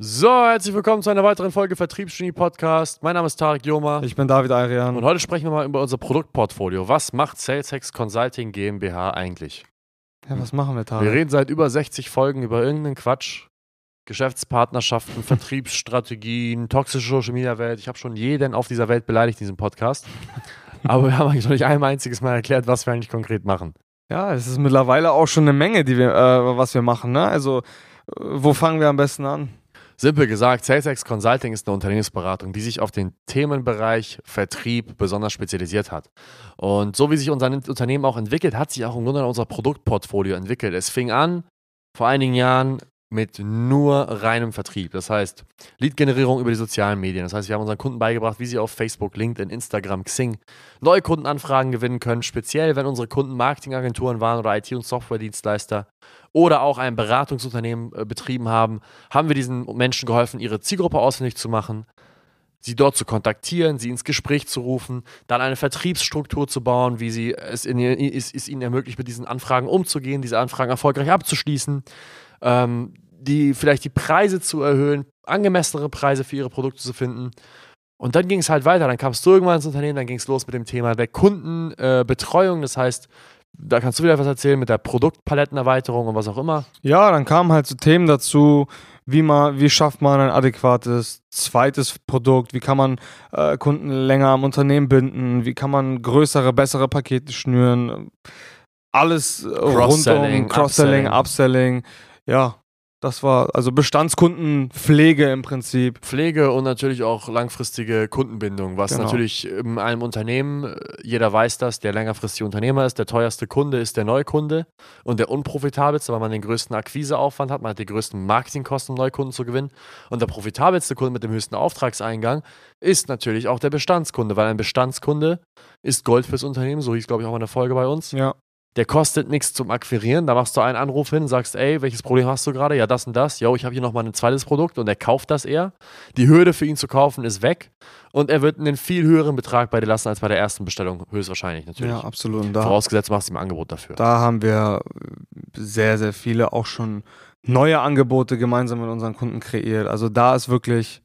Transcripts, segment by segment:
So, herzlich willkommen zu einer weiteren Folge Vertriebsgenie Podcast. Mein Name ist Tarek Joma. Ich bin David Arian. Und heute sprechen wir mal über unser Produktportfolio. Was macht SalesHex Consulting GmbH eigentlich? Ja, was machen wir, Tarek? Wir reden seit über 60 Folgen über irgendeinen Quatsch. Geschäftspartnerschaften, Vertriebsstrategien, toxische Social Media Welt. Ich habe schon jeden auf dieser Welt beleidigt in diesem Podcast. Aber wir haben eigentlich noch nicht ein einziges Mal erklärt, was wir eigentlich konkret machen. Ja, es ist mittlerweile auch schon eine Menge, die wir, äh, was wir machen. Ne? Also, äh, wo fangen wir am besten an? Simpel gesagt, SalesX Consulting ist eine Unternehmensberatung, die sich auf den Themenbereich Vertrieb besonders spezialisiert hat. Und so wie sich unser Unternehmen auch entwickelt, hat sich auch im Grunde unser Produktportfolio entwickelt. Es fing an vor einigen Jahren mit nur reinem Vertrieb. Das heißt, Lead-Generierung über die sozialen Medien. Das heißt, wir haben unseren Kunden beigebracht, wie sie auf Facebook, LinkedIn, Instagram, Xing neue Kundenanfragen gewinnen können, speziell wenn unsere Kunden Marketingagenturen waren oder IT- und Softwaredienstleister oder auch ein Beratungsunternehmen äh, betrieben haben, haben wir diesen Menschen geholfen, ihre Zielgruppe ausfindig zu machen, sie dort zu kontaktieren, sie ins Gespräch zu rufen, dann eine Vertriebsstruktur zu bauen, wie sie es, in, es, es ihnen ermöglicht, mit diesen Anfragen umzugehen, diese Anfragen erfolgreich abzuschließen ähm, die vielleicht die Preise zu erhöhen, angemessenere Preise für ihre Produkte zu finden. Und dann ging es halt weiter. Dann kamst du irgendwann ins Unternehmen, dann ging es los mit dem Thema der Kundenbetreuung. Äh, das heißt, da kannst du wieder was erzählen mit der Produktpalettenerweiterung und was auch immer. Ja, dann kamen halt so Themen dazu, wie man, wie schafft man ein adäquates zweites Produkt, wie kann man äh, Kunden länger am Unternehmen binden, wie kann man größere, bessere Pakete schnüren, alles rund um Cross-Selling, Upselling. Upselling ja, das war also Bestandskundenpflege im Prinzip. Pflege und natürlich auch langfristige Kundenbindung, was genau. natürlich in einem Unternehmen, äh, jeder weiß das, der längerfristige Unternehmer ist, der teuerste Kunde ist der Neukunde und der unprofitabelste, weil man den größten Akquiseaufwand hat, man hat die größten Marketingkosten, um Neukunden zu gewinnen. Und der profitabelste Kunde mit dem höchsten Auftragseingang ist natürlich auch der Bestandskunde, weil ein Bestandskunde ist Gold fürs Unternehmen, so hieß glaube ich auch in der Folge bei uns. Ja der kostet nichts zum Akquirieren. Da machst du einen Anruf hin, sagst, ey, welches Problem hast du gerade? Ja, das und das. Jo, ich habe hier nochmal ein zweites Produkt und er kauft das eher. Die Hürde für ihn zu kaufen ist weg und er wird einen viel höheren Betrag bei dir lassen als bei der ersten Bestellung, höchstwahrscheinlich natürlich. Ja, absolut. Da, Vorausgesetzt, du machst ihm ein Angebot dafür. Da haben wir sehr, sehr viele auch schon neue Angebote gemeinsam mit unseren Kunden kreiert. Also da ist wirklich,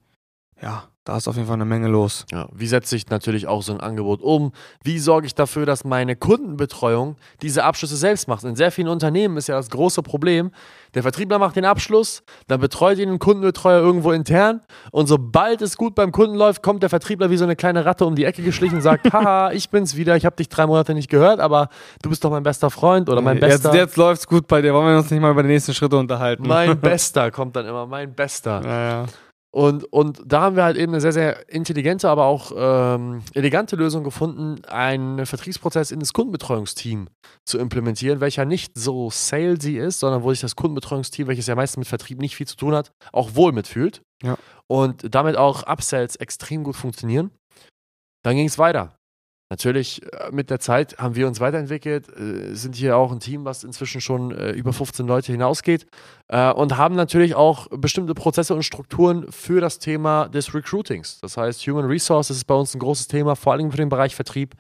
ja, da ist auf jeden Fall eine Menge los. Ja, wie setze ich natürlich auch so ein Angebot um? Wie sorge ich dafür, dass meine Kundenbetreuung diese Abschlüsse selbst macht? In sehr vielen Unternehmen ist ja das große Problem, der Vertriebler macht den Abschluss, dann betreut ihn ein Kundenbetreuer irgendwo intern und sobald es gut beim Kunden läuft, kommt der Vertriebler wie so eine kleine Ratte um die Ecke geschlichen und sagt, haha, ich bin's wieder, ich habe dich drei Monate nicht gehört, aber du bist doch mein bester Freund oder mein bester. Jetzt, jetzt läuft's gut bei dir, wollen wir uns nicht mal über die nächsten Schritte unterhalten? Mein Bester kommt dann immer, mein Bester. Ja, ja. Und, und da haben wir halt eben eine sehr, sehr intelligente, aber auch ähm, elegante Lösung gefunden, einen Vertriebsprozess in das Kundenbetreuungsteam zu implementieren, welcher nicht so salesy ist, sondern wo sich das Kundenbetreuungsteam, welches ja meistens mit Vertrieb nicht viel zu tun hat, auch wohl mitfühlt. Ja. Und damit auch Upsells extrem gut funktionieren. Dann ging es weiter. Natürlich, äh, mit der Zeit haben wir uns weiterentwickelt, äh, sind hier auch ein Team, was inzwischen schon äh, über 15 Leute hinausgeht und haben natürlich auch bestimmte Prozesse und Strukturen für das Thema des Recruitings. Das heißt, Human Resources ist bei uns ein großes Thema, vor allem für den Bereich Vertrieb.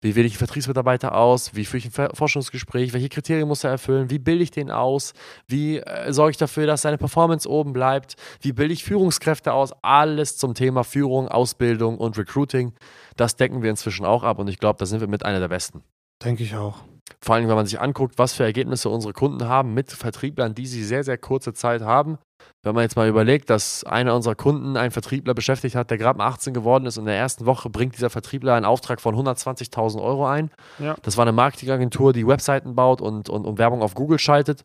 Wie wähle ich einen Vertriebsmitarbeiter aus? Wie führe ich ein Forschungsgespräch? Welche Kriterien muss er erfüllen? Wie bilde ich den aus? Wie äh, sorge ich dafür, dass seine Performance oben bleibt? Wie bilde ich Führungskräfte aus? Alles zum Thema Führung, Ausbildung und Recruiting. Das decken wir inzwischen auch ab und ich glaube, da sind wir mit einer der besten. Denke ich auch. Vor allem, wenn man sich anguckt, was für Ergebnisse unsere Kunden haben mit Vertrieblern, die sie sehr, sehr kurze Zeit haben. Wenn man jetzt mal überlegt, dass einer unserer Kunden einen Vertriebler beschäftigt hat, der gerade mal 18 geworden ist und in der ersten Woche bringt dieser Vertriebler einen Auftrag von 120.000 Euro ein. Ja. Das war eine Marketingagentur, die Webseiten baut und, und, und Werbung auf Google schaltet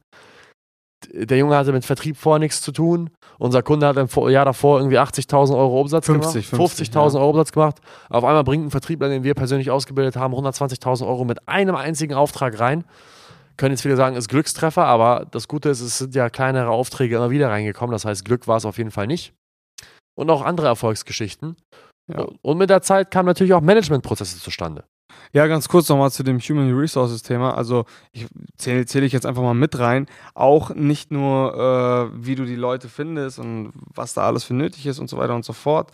der Junge hatte mit Vertrieb vor nichts zu tun. Unser Kunde hat im Jahr davor irgendwie 80.000 Euro Umsatz 50, gemacht. 50.000 ja. Euro Umsatz gemacht. Auf einmal bringt ein Vertriebler, den wir persönlich ausgebildet haben, 120.000 Euro mit einem einzigen Auftrag rein. Können jetzt viele sagen, ist Glückstreffer, aber das Gute ist, es sind ja kleinere Aufträge immer wieder reingekommen. Das heißt, Glück war es auf jeden Fall nicht. Und auch andere Erfolgsgeschichten. Ja. Und mit der Zeit kamen natürlich auch Managementprozesse zustande. Ja, ganz kurz nochmal zu dem Human Resources Thema. Also ich zähle zähl ich jetzt einfach mal mit rein. Auch nicht nur, äh, wie du die Leute findest und was da alles für nötig ist und so weiter und so fort.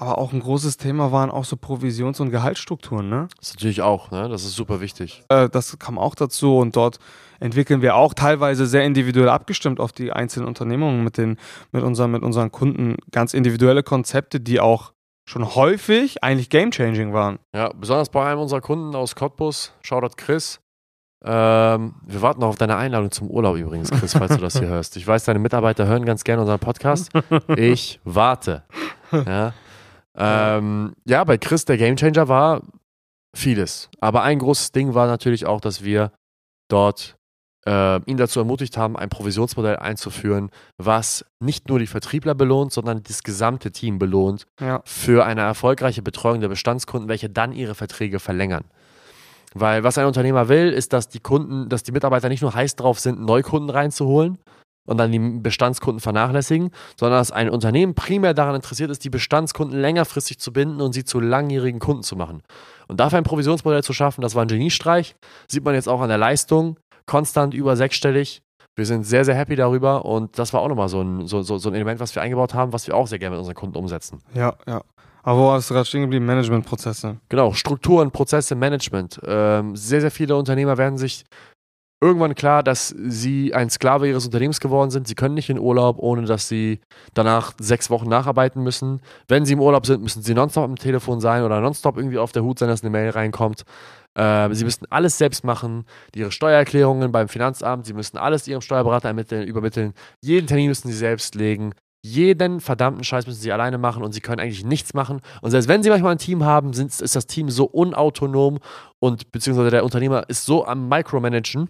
Aber auch ein großes Thema waren auch so Provisions- und Gehaltsstrukturen, ne? Das ist natürlich auch, ne? Das ist super wichtig. Äh, das kam auch dazu und dort entwickeln wir auch teilweise sehr individuell abgestimmt auf die einzelnen Unternehmungen mit, den, mit, unseren, mit unseren Kunden ganz individuelle Konzepte, die auch schon häufig eigentlich game-changing waren. Ja, besonders bei einem unserer Kunden aus Cottbus, Shoutout Chris. Ähm, wir warten noch auf deine Einladung zum Urlaub übrigens, Chris, falls du das hier hörst. Ich weiß, deine Mitarbeiter hören ganz gerne unseren Podcast. Ich warte. Ja. Ähm, ja, bei Chris, der Gamechanger war vieles. Aber ein großes Ding war natürlich auch, dass wir dort äh, ihn dazu ermutigt haben, ein Provisionsmodell einzuführen, was nicht nur die Vertriebler belohnt, sondern das gesamte Team belohnt Ja. für eine erfolgreiche Betreuung der Bestandskunden, welche dann ihre Verträge verlängern. Weil was ein Unternehmer will, ist, dass die Kunden, dass die Mitarbeiter nicht nur heiß drauf sind, Neukunden reinzuholen und dann die Bestandskunden vernachlässigen, sondern dass ein Unternehmen primär daran interessiert ist, die Bestandskunden längerfristig zu binden und sie zu langjährigen Kunden zu machen. Und dafür ein Provisionsmodell zu schaffen, das war ein Geniestreich. Sieht man jetzt auch an der Leistung, konstant über sechsstellig. Wir sind sehr, sehr happy darüber und das war auch nochmal so ein, so, so, so ein Element, was wir eingebaut haben, was wir auch sehr gerne mit unseren Kunden umsetzen. Ja, ja. Aber wo hast du gerade stehen geblieben? Managementprozesse. Genau, Strukturen, Prozesse, Management. Ähm, sehr, sehr viele Unternehmer werden sich irgendwann klar, dass sie ein Sklave ihres Unternehmens geworden sind. Sie können nicht in Urlaub, ohne dass sie danach sechs Wochen nacharbeiten müssen. Wenn sie im Urlaub sind, müssen sie nonstop am Telefon sein oder nonstop irgendwie auf der Hut sein, dass eine Mail reinkommt. Ähm, sie müssen alles selbst machen, ihre Steuererklärungen beim Finanzamt, sie müssen alles ihrem Steuerberater ermitteln, übermitteln. Jeden Termin müssen sie selbst legen. Jeden verdammten Scheiß müssen sie alleine machen und sie können eigentlich nichts machen. Und selbst wenn sie manchmal ein Team haben, sind, ist das Team so unautonom und beziehungsweise der Unternehmer ist so am Micromanagen,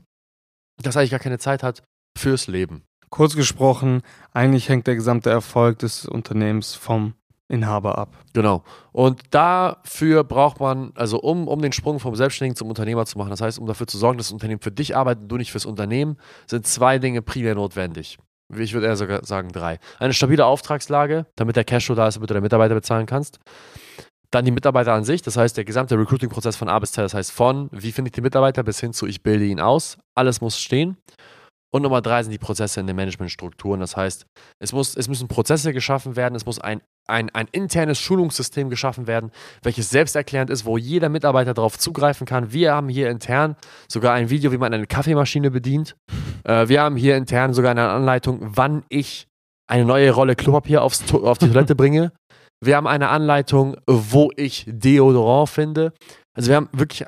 dass er eigentlich gar keine Zeit hat fürs Leben. Kurz gesprochen, eigentlich hängt der gesamte Erfolg des Unternehmens vom Inhaber ab. Genau. Und dafür braucht man, also um, um den Sprung vom Selbstständigen zum Unternehmer zu machen, das heißt, um dafür zu sorgen, dass das Unternehmen für dich arbeitet und du nicht fürs Unternehmen, sind zwei Dinge primär notwendig. Ich würde eher sogar sagen drei. Eine stabile Auftragslage, damit der Cashflow da ist, damit du deine Mitarbeiter bezahlen kannst. Dann die Mitarbeiter an sich, das heißt der gesamte Recruiting-Prozess von A bis Z, das heißt von wie finde ich die Mitarbeiter bis hin zu ich bilde ihn aus, alles muss stehen. Und Nummer drei sind die Prozesse in den Managementstrukturen. Das heißt, es, muss, es müssen Prozesse geschaffen werden, es muss ein, ein, ein internes Schulungssystem geschaffen werden, welches selbsterklärend ist, wo jeder Mitarbeiter darauf zugreifen kann. Wir haben hier intern sogar ein Video, wie man eine Kaffeemaschine bedient. Äh, wir haben hier intern sogar eine Anleitung, wann ich eine neue Rolle Klopapier aufs, auf die Toilette bringe. Wir haben eine Anleitung, wo ich Deodorant finde. Also wir haben wirklich,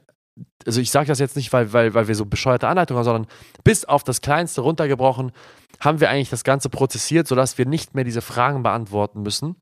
also ich sage das jetzt nicht, weil, weil, weil wir so bescheuerte Anleitungen haben, sondern bis auf das Kleinste runtergebrochen haben wir eigentlich das Ganze prozessiert, sodass wir nicht mehr diese Fragen beantworten müssen.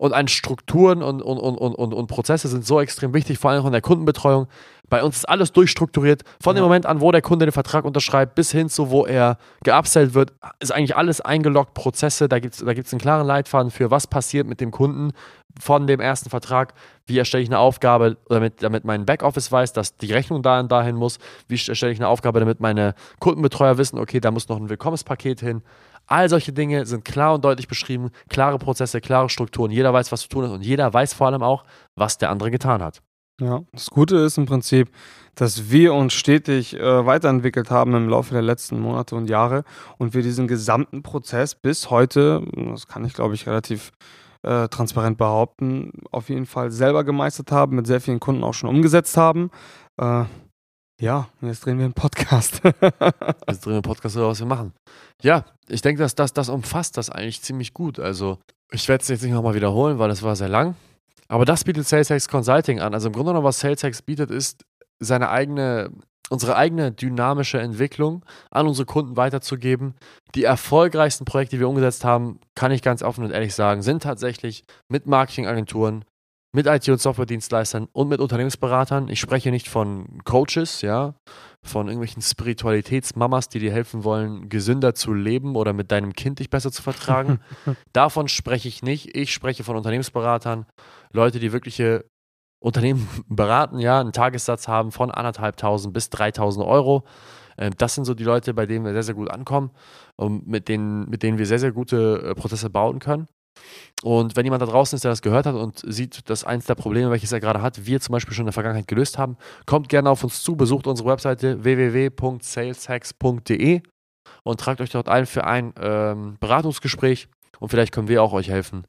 Und an Strukturen und, und, und, und, und, Prozesse sind so extrem wichtig, vor allem auch in der Kundenbetreuung. Bei uns ist alles durchstrukturiert. Von dem Ja. Moment an, wo der Kunde den Vertrag unterschreibt, bis hin zu, wo er geupsellt wird, ist eigentlich alles eingeloggt, Prozesse. Da gibt es da gibt's einen klaren Leitfaden für, was passiert mit dem Kunden von dem ersten Vertrag. Wie erstelle ich eine Aufgabe, damit, damit mein Backoffice weiß, dass die Rechnung da und dahin muss. Wie erstelle ich eine Aufgabe, damit meine Kundenbetreuer wissen, okay, da muss noch ein Willkommenspaket hin. All solche Dinge sind klar und deutlich beschrieben, klare Prozesse, klare Strukturen. Jeder weiß, was zu tun ist und jeder weiß vor allem auch, was der andere getan hat. Ja, das Gute ist im Prinzip, dass wir uns stetig äh, weiterentwickelt haben im Laufe der letzten Monate und Jahre und wir diesen gesamten Prozess bis heute, das kann ich glaube ich relativ äh, transparent behaupten, auf jeden Fall selber gemeistert haben, mit sehr vielen Kunden auch schon umgesetzt haben. Äh, ja, und jetzt drehen wir einen Podcast. Jetzt drehen wir Podcast oder was wir machen. Ja, ich denke, dass das, das umfasst das eigentlich ziemlich gut. Also, ich werde es jetzt nicht nochmal wiederholen, weil das war sehr lang. Aber das bietet SalesX Consulting an. Also im Grunde genommen, was SalesX bietet, ist seine eigene, unsere eigene dynamische Entwicklung an unsere Kunden weiterzugeben. Die erfolgreichsten Projekte, die wir umgesetzt haben, kann ich ganz offen und ehrlich sagen, sind tatsächlich mit Marketingagenturen, mit IT- und Softwaredienstleistern und mit Unternehmensberatern. Ich spreche nicht von Coaches, ja, von irgendwelchen Spiritualitätsmamas, die dir helfen wollen, gesünder zu leben oder mit deinem Kind dich besser zu vertragen. Davon spreche ich nicht. Ich spreche von Unternehmensberatern, Leute, die wirkliche Unternehmen beraten, ja, einen Tagessatz haben von anderthalbtausend bis 3000 Euro. Ähm, Das sind so die Leute, bei denen wir sehr, sehr gut ankommen und mit denen, mit denen wir sehr, sehr gute äh, Prozesse bauen können. Und wenn jemand da draußen ist, der das gehört hat und sieht, dass eins der Probleme, welches er gerade hat, wir zum Beispiel schon in der Vergangenheit gelöst haben, kommt gerne auf uns zu, besucht unsere Webseite www.saleshacks.de und tragt euch dort ein für ein ähm, Beratungsgespräch und vielleicht können wir auch euch helfen,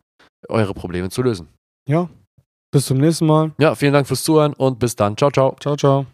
eure Probleme zu lösen. ja, bis zum nächsten Mal. Ja, vielen Dank fürs Zuhören und bis dann. Ciao, ciao. Ciao, ciao.